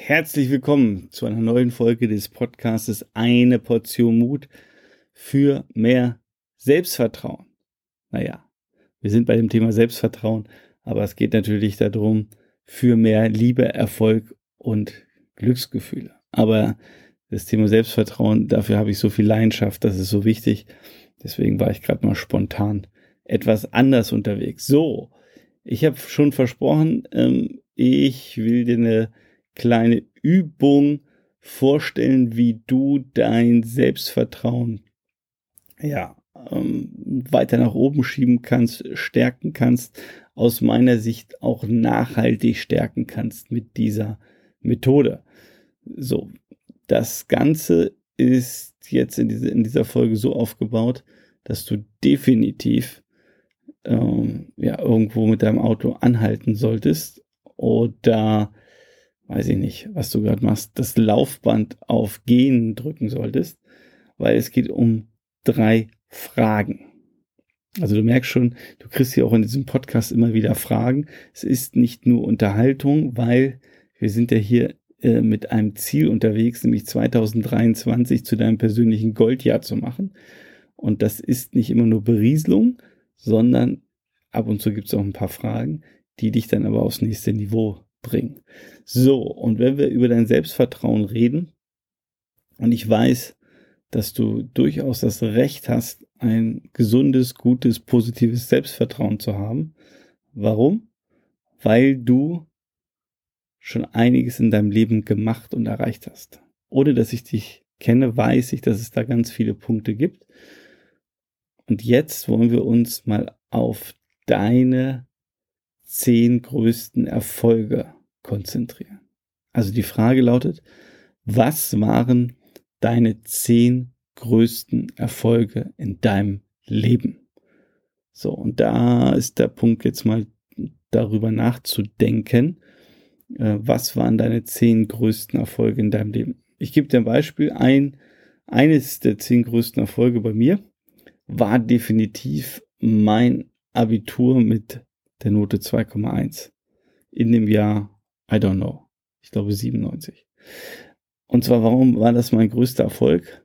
Herzlich willkommen zu einer neuen Folge des Podcastes Eine Portion Mut für mehr Selbstvertrauen. Naja, wir sind bei dem Thema Selbstvertrauen, aber es geht natürlich darum, für mehr Liebe, Erfolg und Glücksgefühle. Aber das Thema Selbstvertrauen, dafür habe ich so viel Leidenschaft, das ist so wichtig. Deswegen war ich gerade mal spontan etwas anders unterwegs. So, ich habe schon versprochen, ähm, ich will dir eine kleine Übung vorstellen, wie du dein Selbstvertrauen ja ähm, weiter nach oben schieben kannst, stärken kannst, aus meiner Sicht auch nachhaltig stärken kannst mit dieser Methode. So, das Ganze ist jetzt in, diese, in dieser Folge so aufgebaut, dass du definitiv ähm, ja, irgendwo mit deinem Auto anhalten solltest oder weiß ich nicht, was du gerade machst, das Laufband auf Gehen drücken solltest, weil es geht um drei Fragen. Also du merkst schon, du kriegst hier auch in diesem Podcast immer wieder Fragen. Es ist nicht nur Unterhaltung, weil wir sind ja hier äh, mit einem Ziel unterwegs, nämlich 2023 zu deinem persönlichen Goldjahr zu machen. Und das ist nicht immer nur Berieselung, sondern ab und zu gibt es auch ein paar Fragen, die dich dann aber aufs nächste Niveau bringen. So, und wenn wir über dein Selbstvertrauen reden, und ich weiß, dass du durchaus das Recht hast, ein gesundes, gutes, positives Selbstvertrauen zu haben. Warum? Weil du schon einiges in deinem Leben gemacht und erreicht hast. Ohne dass ich dich kenne, weiß ich, dass es da ganz viele Punkte gibt. Und jetzt wollen wir uns mal auf deine zehn größten Erfolge konzentrieren. Also die Frage lautet, was waren deine zehn größten Erfolge in deinem Leben? So, und da ist der Punkt jetzt mal darüber nachzudenken, äh, was waren deine zehn größten Erfolge in deinem Leben? Ich gebe dir ein Beispiel. Ein, eines der zehn größten Erfolge bei mir war definitiv mein Abitur mit der Note 2,1 in dem Jahr, I don't know, ich glaube 97. Und zwar, warum war das mein größter Erfolg?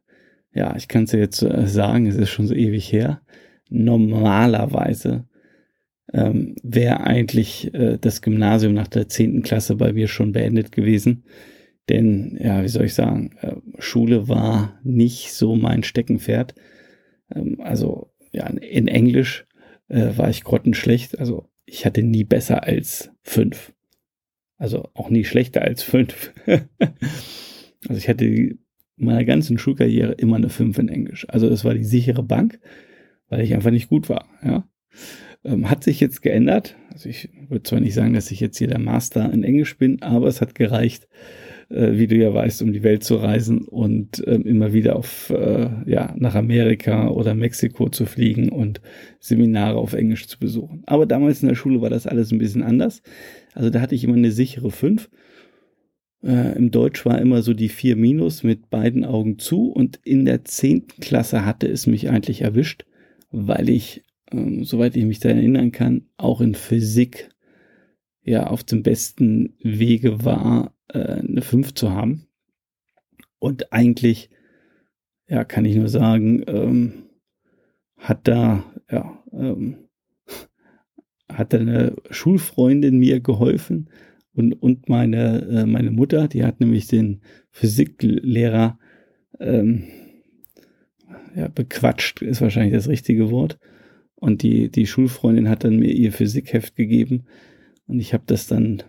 Ja, ich kann es ja jetzt äh, sagen, es ist schon so ewig her. Normalerweise ähm, wäre eigentlich äh, das Gymnasium nach der zehnten Klasse bei mir schon beendet gewesen. Denn, ja, wie soll ich sagen, äh, Schule war nicht so mein Steckenpferd. Ähm, also, ja, in Englisch äh, war ich grottenschlecht. Also ich hatte nie besser als fünf. Also auch nie schlechter als fünf. also ich hatte in meiner ganzen Schulkarriere immer eine fünf in Englisch. Also das war die sichere Bank, weil ich einfach nicht gut war. Ja. Ähm, hat sich jetzt geändert. Also ich würde zwar nicht sagen, dass ich jetzt hier der Master in Englisch bin, aber es hat gereicht, äh, wie du ja weißt, um die Welt zu reisen und äh, immer wieder auf, äh, ja, nach Amerika oder Mexiko zu fliegen und Seminare auf Englisch zu besuchen. Aber damals in der Schule war das alles ein bisschen anders. Also da hatte ich immer eine sichere 5. Äh, Im Deutsch war immer so die 4 minus mit beiden Augen zu und in der 10. Klasse hatte es mich eigentlich erwischt, weil ich, ähm, soweit ich mich da erinnern kann, auch in Physik ja auf dem besten Wege war, äh, eine 5 zu haben. Und eigentlich, ja, kann ich nur sagen, ähm, hat da, ja, ähm, hat eine Schulfreundin mir geholfen und, und meine, äh, meine Mutter, die hat nämlich den Physiklehrer ähm, ja, bequatscht, ist wahrscheinlich das richtige Wort. Und die, die Schulfreundin hat dann mir ihr Physikheft gegeben und ich habe das dann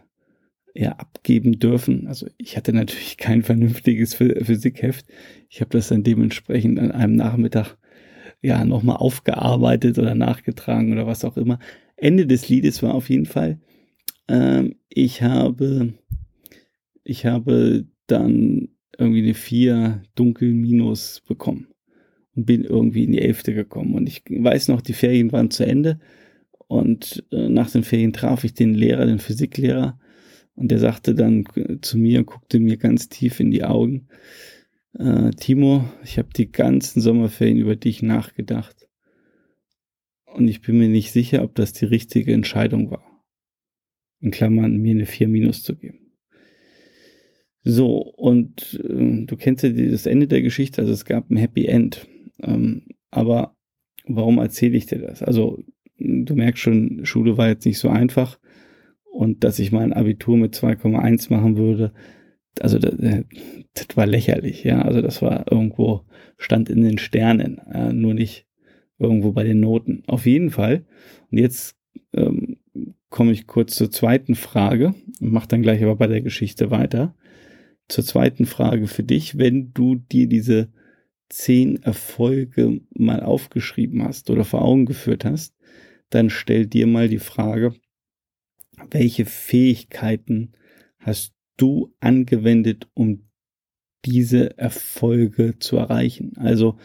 ja abgeben dürfen. Also ich hatte natürlich kein vernünftiges Physikheft. Ich habe das dann dementsprechend an einem Nachmittag ja nochmal aufgearbeitet oder nachgetragen oder was auch immer. Ende des Liedes war auf jeden Fall, ähm, ich habe, ich habe dann irgendwie eine 4 dunkel minus bekommen und bin irgendwie in die Elfte gekommen. Und ich weiß noch, die Ferien waren zu Ende und äh, nach den Ferien traf ich den Lehrer, den Physiklehrer, und der sagte dann zu mir, guckte mir ganz tief in die Augen, äh, Timo, ich habe die ganzen Sommerferien über dich nachgedacht. Und ich bin mir nicht sicher, ob das die richtige Entscheidung war. In Klammern, mir eine 4 minus zu geben. So, und äh, du kennst ja das Ende der Geschichte, also es gab ein Happy End. Ähm, aber warum erzähle ich dir das? Also, du merkst schon, Schule war jetzt nicht so einfach. Und dass ich mein Abitur mit 2,1 machen würde, also das, das, war lächerlich, ja. Also das war irgendwo, stand in den Sternen, ja, nur nicht irgendwo bei den Noten. Auf jeden Fall. Und jetzt ähm, komme ich kurz zur zweiten Frage und mache dann gleich aber bei der Geschichte weiter. Zur zweiten Frage für dich, wenn du dir diese zehn Erfolge mal aufgeschrieben hast oder vor Augen geführt hast, dann stell dir mal die Frage, welche Fähigkeiten hast du angewendet, um diese Erfolge zu erreichen? Also,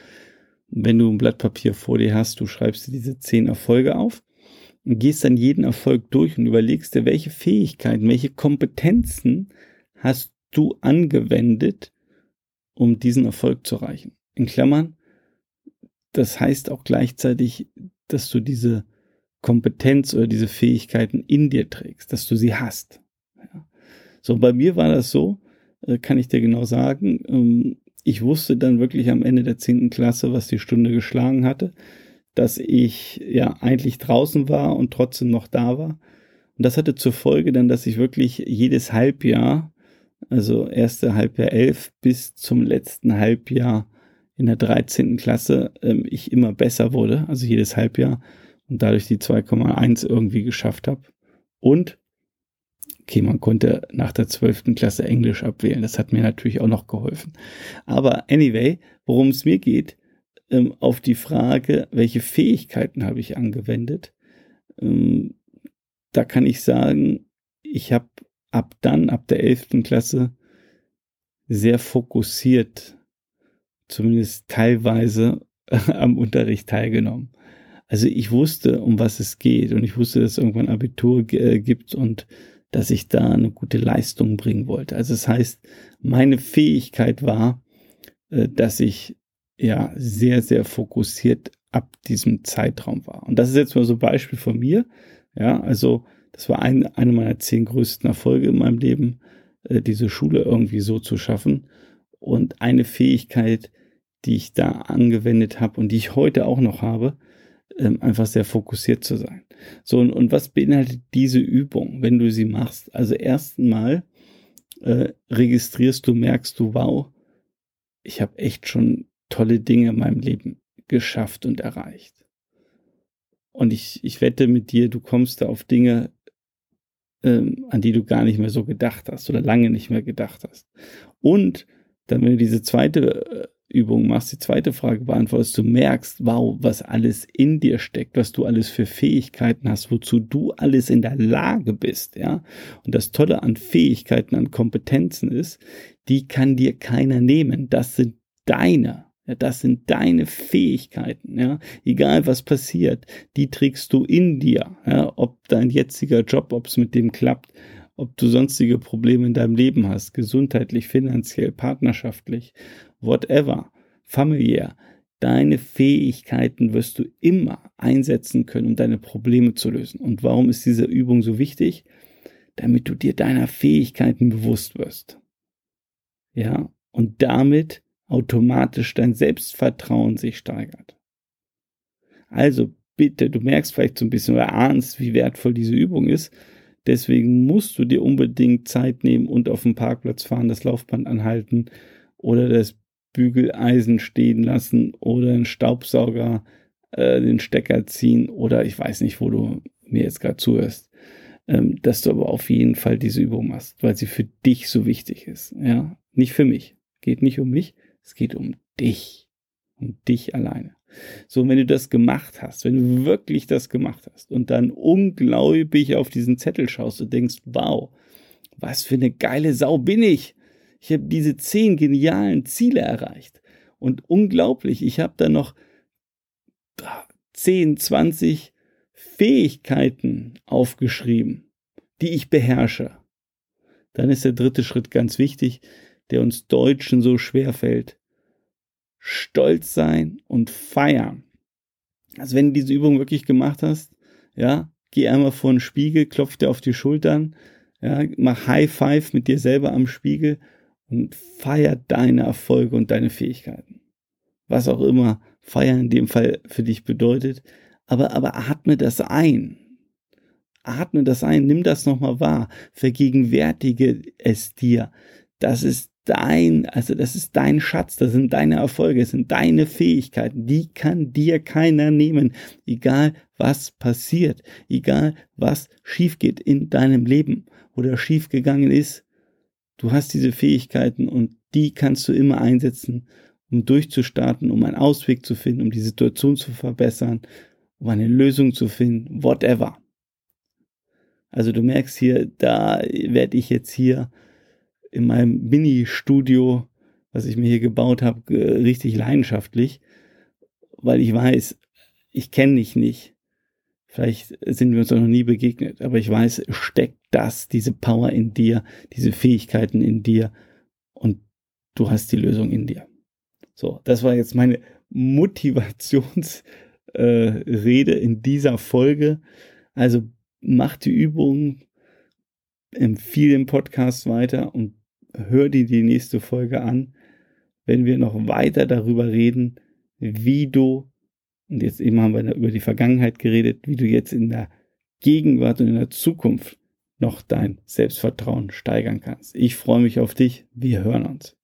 wenn du ein Blatt Papier vor dir hast, du schreibst dir diese zehn Erfolge auf und gehst dann jeden Erfolg durch und überlegst dir, welche Fähigkeiten, welche Kompetenzen hast du angewendet, um diesen Erfolg zu erreichen. In Klammern, das heißt auch gleichzeitig, dass du diese Kompetenz oder diese Fähigkeiten in dir trägst, dass du sie hast. Ja. So, bei mir war das so, äh, kann ich dir genau sagen. Ähm, ich wusste dann wirklich am Ende der zehnten Klasse, was die Stunde geschlagen hatte, dass ich ja eigentlich draußen war und trotzdem noch da war. Und das hatte zur Folge dann, dass ich wirklich jedes Halbjahr, also erste Halbjahr elf bis zum letzten Halbjahr in der 13. Klasse, ähm, ich immer besser wurde, also jedes Halbjahr und dadurch die 2,1 irgendwie geschafft habe. Und, okay, man konnte nach der 12. Klasse Englisch abwählen. Das hat mir natürlich auch noch geholfen. Aber anyway, worum es mir geht, ähm, auf die Frage, welche Fähigkeiten habe ich angewendet, ähm, da kann ich sagen, ich habe ab dann, ab der 11. Klasse, sehr fokussiert, zumindest teilweise am Unterricht teilgenommen. Also ich wusste, um was es geht und ich wusste, dass es irgendwann Abitur äh, gibt und dass ich da eine gute Leistung bringen wollte. Also das heißt, meine Fähigkeit war, äh, dass ich ja sehr, sehr fokussiert ab diesem Zeitraum war. Und das ist jetzt mal so ein Beispiel von mir. Ja, also das war ein, eine meiner zehn größten Erfolge in meinem Leben, äh, diese Schule irgendwie so zu schaffen. Und eine Fähigkeit, die ich da angewendet habe und die ich heute auch noch habe, ähm, einfach sehr fokussiert zu sein. So, und, und was beinhaltet diese Übung, wenn du sie machst? Also erstmal äh, registrierst du, merkst du, wow, ich habe echt schon tolle Dinge in meinem Leben geschafft und erreicht. Und ich, ich wette mit dir, du kommst da auf Dinge, ähm, an die du gar nicht mehr so gedacht hast oder lange nicht mehr gedacht hast. Und dann, wenn du diese zweite äh, Übung machst, die zweite Frage beantwortest, du merkst, wow, was alles in dir steckt, was du alles für Fähigkeiten hast, wozu du alles in der Lage bist, ja. Und das Tolle an Fähigkeiten, an Kompetenzen ist, die kann dir keiner nehmen. Das sind deine. Ja, das sind deine Fähigkeiten, ja. Egal was passiert, die trägst du in dir, ja. Ob dein jetziger Job, ob es mit dem klappt, ob du sonstige Probleme in deinem Leben hast, gesundheitlich, finanziell, partnerschaftlich, whatever, familiär, deine Fähigkeiten wirst du immer einsetzen können, um deine Probleme zu lösen. Und warum ist diese Übung so wichtig? Damit du dir deiner Fähigkeiten bewusst wirst. Ja, und damit automatisch dein Selbstvertrauen sich steigert. Also bitte, du merkst vielleicht so ein bisschen oder ahnst, wie wertvoll diese Übung ist. Deswegen musst du dir unbedingt Zeit nehmen und auf dem Parkplatz fahren, das Laufband anhalten oder das Bügeleisen stehen lassen oder einen Staubsauger äh, den Stecker ziehen oder ich weiß nicht, wo du mir jetzt gerade zuhörst, ähm, dass du aber auf jeden Fall diese Übung machst, weil sie für dich so wichtig ist. Ja, nicht für mich. Geht nicht um mich, es geht um dich. Um dich alleine. So, wenn du das gemacht hast, wenn du wirklich das gemacht hast und dann ungläubig auf diesen Zettel schaust und denkst, wow, was für eine geile Sau bin ich. Ich habe diese zehn genialen Ziele erreicht. Und unglaublich, ich habe da noch 10, 20 Fähigkeiten aufgeschrieben, die ich beherrsche. Dann ist der dritte Schritt ganz wichtig, der uns Deutschen so schwer fällt. Stolz sein und feiern. Also wenn du diese Übung wirklich gemacht hast, ja, geh einmal vor den Spiegel, klopf dir auf die Schultern, ja, mach High Five mit dir selber am Spiegel und feier deine Erfolge und deine Fähigkeiten. Was auch immer feiern in dem Fall für dich bedeutet, aber, aber atme das ein. Atme das ein, nimm das nochmal wahr, vergegenwärtige es dir. Das ist dein, also das ist dein Schatz, das sind deine Erfolge, das sind deine Fähigkeiten, die kann dir keiner nehmen, egal was passiert, egal was schief geht in deinem Leben oder schief gegangen ist. Du hast diese Fähigkeiten und die kannst du immer einsetzen, um durchzustarten, um einen Ausweg zu finden, um die Situation zu verbessern, um eine Lösung zu finden, whatever. Also du merkst hier, da werde ich jetzt hier in meinem Mini-Studio, was ich mir hier gebaut habe, richtig leidenschaftlich, weil ich weiß, ich kenne dich nicht. Vielleicht sind wir uns noch nie begegnet, aber ich weiß, steckt das, diese Power in dir, diese Fähigkeiten in dir und du hast die Lösung in dir. So, das war jetzt meine Motivationsrede äh, in dieser Folge. Also mach die Übung, empfehle den Podcast weiter und hör dir die nächste Folge an, wenn wir noch weiter darüber reden, wie du, und jetzt eben haben wir über die Vergangenheit geredet, wie du jetzt in der Gegenwart und in der Zukunft noch dein Selbstvertrauen steigern kannst. Ich freue mich auf dich. Wir hören uns.